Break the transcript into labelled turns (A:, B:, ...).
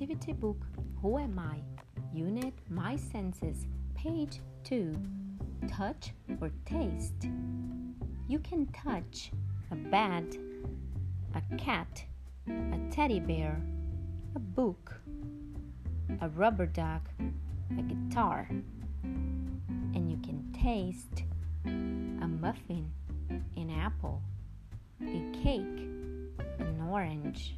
A: Activity book, Who Am I? Unit My Senses, page 2. Touch or taste. You can touch a bat, a cat, a teddy bear, a book, a rubber duck, a guitar, and you can taste a muffin, an apple, a cake, an orange.